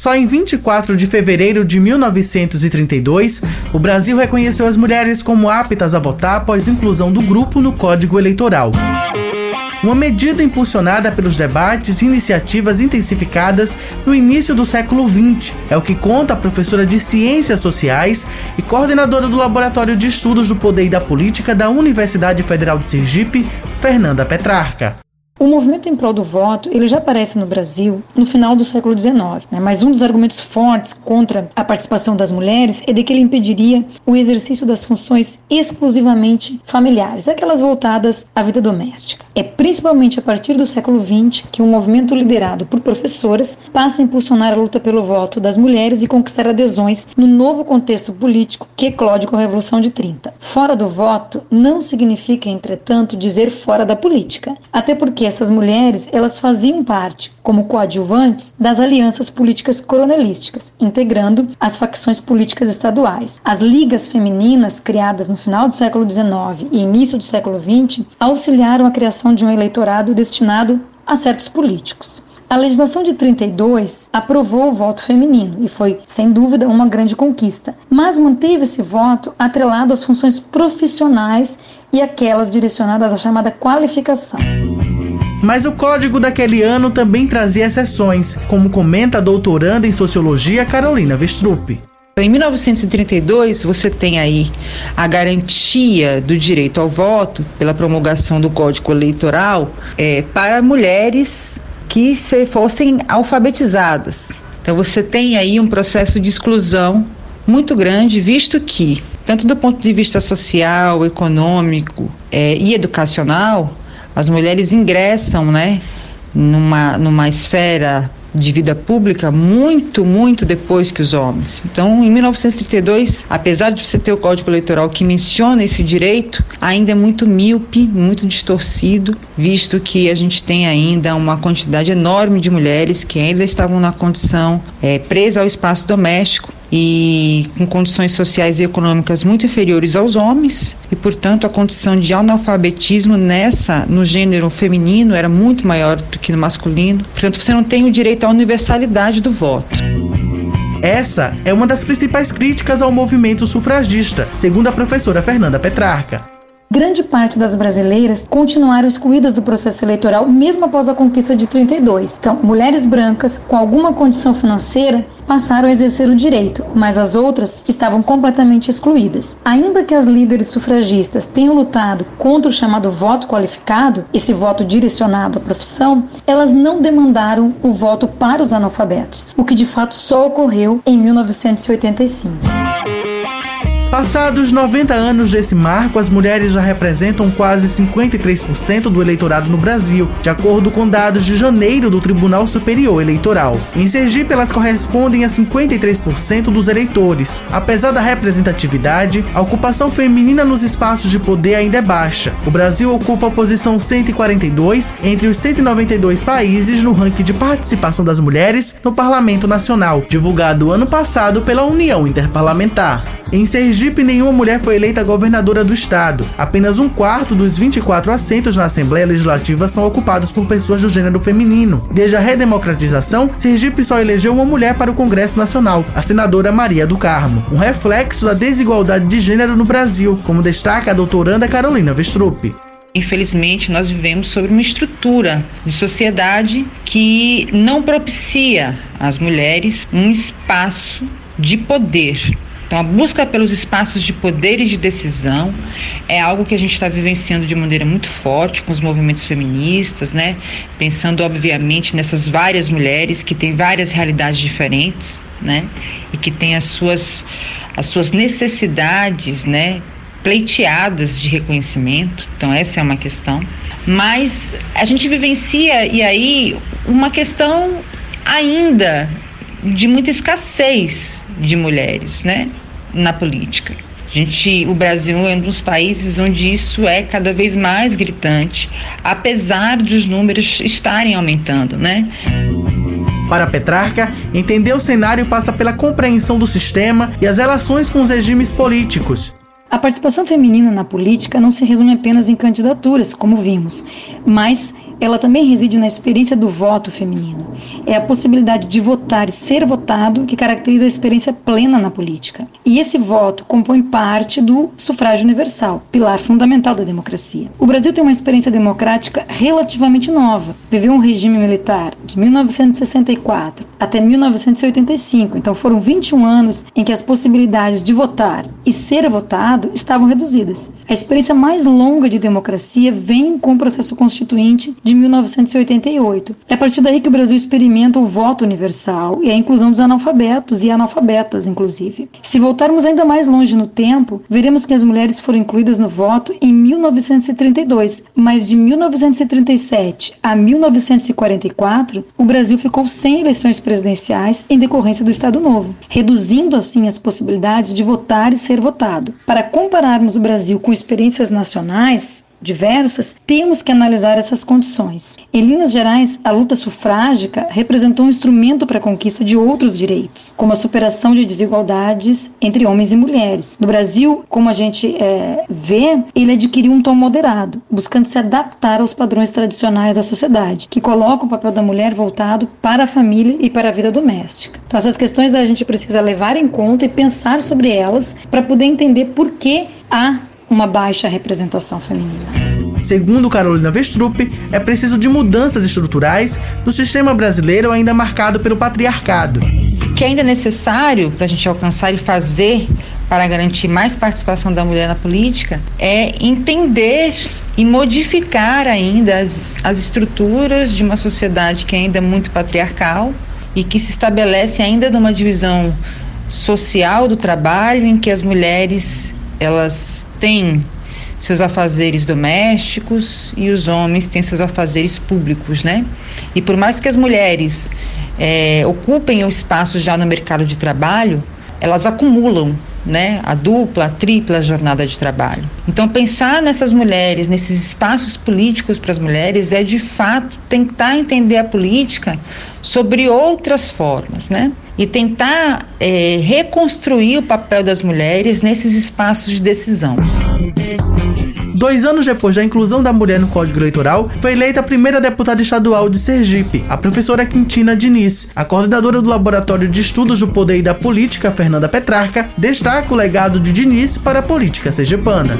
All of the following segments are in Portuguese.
Só em 24 de fevereiro de 1932, o Brasil reconheceu as mulheres como aptas a votar após inclusão do grupo no Código Eleitoral. Uma medida impulsionada pelos debates e iniciativas intensificadas no início do século XX. É o que conta a professora de Ciências Sociais e coordenadora do Laboratório de Estudos do Poder e da Política da Universidade Federal de Sergipe, Fernanda Petrarca. O movimento em prol do voto ele já aparece no Brasil no final do século XIX, né? mas um dos argumentos fortes contra a participação das mulheres é de que ele impediria o exercício das funções exclusivamente familiares, aquelas voltadas à vida doméstica. É principalmente a partir do século XX que um movimento liderado por professoras passa a impulsionar a luta pelo voto das mulheres e conquistar adesões no novo contexto político que eclode com a Revolução de 30. Fora do voto não significa, entretanto, dizer fora da política, até porque essas mulheres elas faziam parte, como coadjuvantes, das alianças políticas coronelísticas, integrando as facções políticas estaduais. As ligas femininas, criadas no final do século XIX e início do século XX, auxiliaram a criação de um eleitorado destinado a certos políticos. A legislação de 32 aprovou o voto feminino e foi, sem dúvida, uma grande conquista, mas manteve esse voto atrelado às funções profissionais e aquelas direcionadas à chamada qualificação. Mas o código daquele ano também trazia exceções, como comenta a doutoranda em sociologia Carolina Vestrup. Em 1932, você tem aí a garantia do direito ao voto pela promulgação do Código Eleitoral é, para mulheres que se fossem alfabetizadas. Então, você tem aí um processo de exclusão muito grande, visto que, tanto do ponto de vista social, econômico é, e educacional, as mulheres ingressam, né, numa, numa esfera de vida pública muito, muito depois que os homens. Então, em 1932, apesar de você ter o Código Eleitoral que menciona esse direito, ainda é muito míope, muito distorcido, visto que a gente tem ainda uma quantidade enorme de mulheres que ainda estavam na condição é, presa ao espaço doméstico e com condições sociais e econômicas muito inferiores aos homens e, portanto, a condição de analfabetismo nessa no gênero feminino era muito maior do que no masculino. Portanto, você não tem o direito à universalidade do voto. Essa é uma das principais críticas ao movimento sufragista, segundo a professora Fernanda Petrarca. Grande parte das brasileiras continuaram excluídas do processo eleitoral mesmo após a conquista de 32. Então, mulheres brancas com alguma condição financeira passaram a exercer o direito, mas as outras estavam completamente excluídas. Ainda que as líderes sufragistas tenham lutado contra o chamado voto qualificado, esse voto direcionado à profissão, elas não demandaram o voto para os analfabetos, o que de fato só ocorreu em 1985. Passados 90 anos desse marco, as mulheres já representam quase 53% do eleitorado no Brasil, de acordo com dados de janeiro do Tribunal Superior Eleitoral. Em Sergipe, elas correspondem a 53% dos eleitores. Apesar da representatividade, a ocupação feminina nos espaços de poder ainda é baixa. O Brasil ocupa a posição 142 entre os 192 países no ranking de participação das mulheres no Parlamento Nacional, divulgado ano passado pela União Interparlamentar. Em Sergipe, nenhuma mulher foi eleita governadora do estado. Apenas um quarto dos 24 assentos na Assembleia Legislativa são ocupados por pessoas do gênero feminino. Desde a redemocratização, Sergipe só elegeu uma mulher para o Congresso Nacional, a senadora Maria do Carmo, um reflexo da desigualdade de gênero no Brasil, como destaca a doutoranda Carolina Vestrup. Infelizmente, nós vivemos sobre uma estrutura de sociedade que não propicia às mulheres um espaço de poder então, a busca pelos espaços de poder e de decisão é algo que a gente está vivenciando de maneira muito forte com os movimentos feministas, né? Pensando, obviamente, nessas várias mulheres que têm várias realidades diferentes, né? E que têm as suas, as suas necessidades, né? pleiteadas de reconhecimento, então essa é uma questão. Mas a gente vivencia e aí uma questão ainda de muita escassez de mulheres, né, na política. A gente, o Brasil é um dos países onde isso é cada vez mais gritante, apesar dos números estarem aumentando, né? Para Petrarca, entender o cenário passa pela compreensão do sistema e as relações com os regimes políticos. A participação feminina na política não se resume apenas em candidaturas, como vimos, mas ela também reside na experiência do voto feminino. É a possibilidade de votar e ser votado que caracteriza a experiência plena na política. E esse voto compõe parte do sufrágio universal, pilar fundamental da democracia. O Brasil tem uma experiência democrática relativamente nova. Viveu um regime militar de 1964 até 1985, então foram 21 anos em que as possibilidades de votar e ser votado estavam reduzidas. A experiência mais longa de democracia vem com o processo constituinte de 1988. É a partir daí que o Brasil experimenta o voto universal e a inclusão dos analfabetos e analfabetas, inclusive. Se voltarmos ainda mais longe no tempo, veremos que as mulheres foram incluídas no voto em 1932, mas de 1937 a 1944, o Brasil ficou sem eleições presidenciais em decorrência do Estado Novo, reduzindo assim as possibilidades de votar e ser votado. Para compararmos o Brasil com experiências nacionais, diversas, temos que analisar essas condições. Em linhas gerais, a luta sufrágica representou um instrumento para a conquista de outros direitos, como a superação de desigualdades entre homens e mulheres. No Brasil, como a gente é, vê, ele adquiriu um tom moderado, buscando se adaptar aos padrões tradicionais da sociedade, que colocam o papel da mulher voltado para a família e para a vida doméstica. Então, essas questões a gente precisa levar em conta e pensar sobre elas para poder entender por que há uma baixa representação feminina. Segundo Carolina Vestrup, é preciso de mudanças estruturais no sistema brasileiro ainda marcado pelo patriarcado. O que ainda é necessário para a gente alcançar e fazer para garantir mais participação da mulher na política é entender e modificar ainda as, as estruturas de uma sociedade que ainda é muito patriarcal e que se estabelece ainda numa divisão social do trabalho em que as mulheres elas têm seus afazeres domésticos e os homens têm seus afazeres públicos, né? E por mais que as mulheres é, ocupem o espaço já no mercado de trabalho, elas acumulam né, a dupla, a tripla jornada de trabalho. Então, pensar nessas mulheres, nesses espaços políticos para as mulheres, é de fato tentar entender a política sobre outras formas, né? E tentar é, reconstruir o papel das mulheres nesses espaços de decisão. Dois anos depois da inclusão da mulher no Código Eleitoral, foi eleita a primeira deputada estadual de Sergipe, a professora Quintina Diniz. A coordenadora do Laboratório de Estudos do Poder e da Política, Fernanda Petrarca, destaca o legado de Diniz para a política sergipana.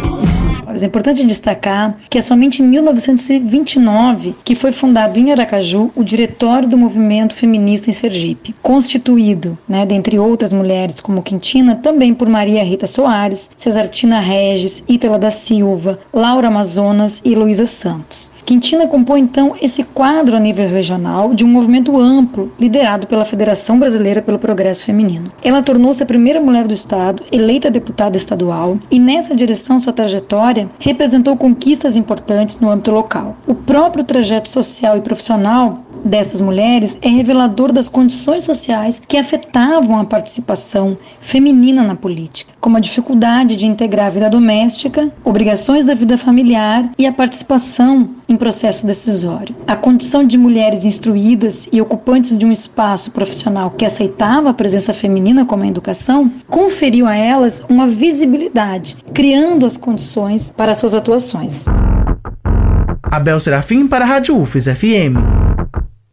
É importante destacar que é somente em 1929 que foi fundado em Aracaju o Diretório do Movimento Feminista em Sergipe, constituído, né, dentre outras mulheres como Quintina, também por Maria Rita Soares, Cesartina Regis, Ítala da Silva, Laura Amazonas e Luísa Santos. Quintina compõe então esse quadro a nível regional de um movimento amplo liderado pela Federação Brasileira pelo Progresso Feminino. Ela tornou-se a primeira mulher do Estado eleita deputada estadual e nessa direção sua trajetória representou conquistas importantes no âmbito local. O próprio trajeto social e profissional dessas mulheres é revelador das condições sociais que afetavam a participação feminina na política, como a dificuldade de integrar a vida doméstica, obrigações da vida familiar e a participação em processo decisório. A condição de mulheres instruídas e ocupantes de um espaço profissional que aceitava a presença feminina como a educação conferiu a elas uma visibilidade, criando as condições para suas atuações. Abel Serafim para a Rádio UFES FM.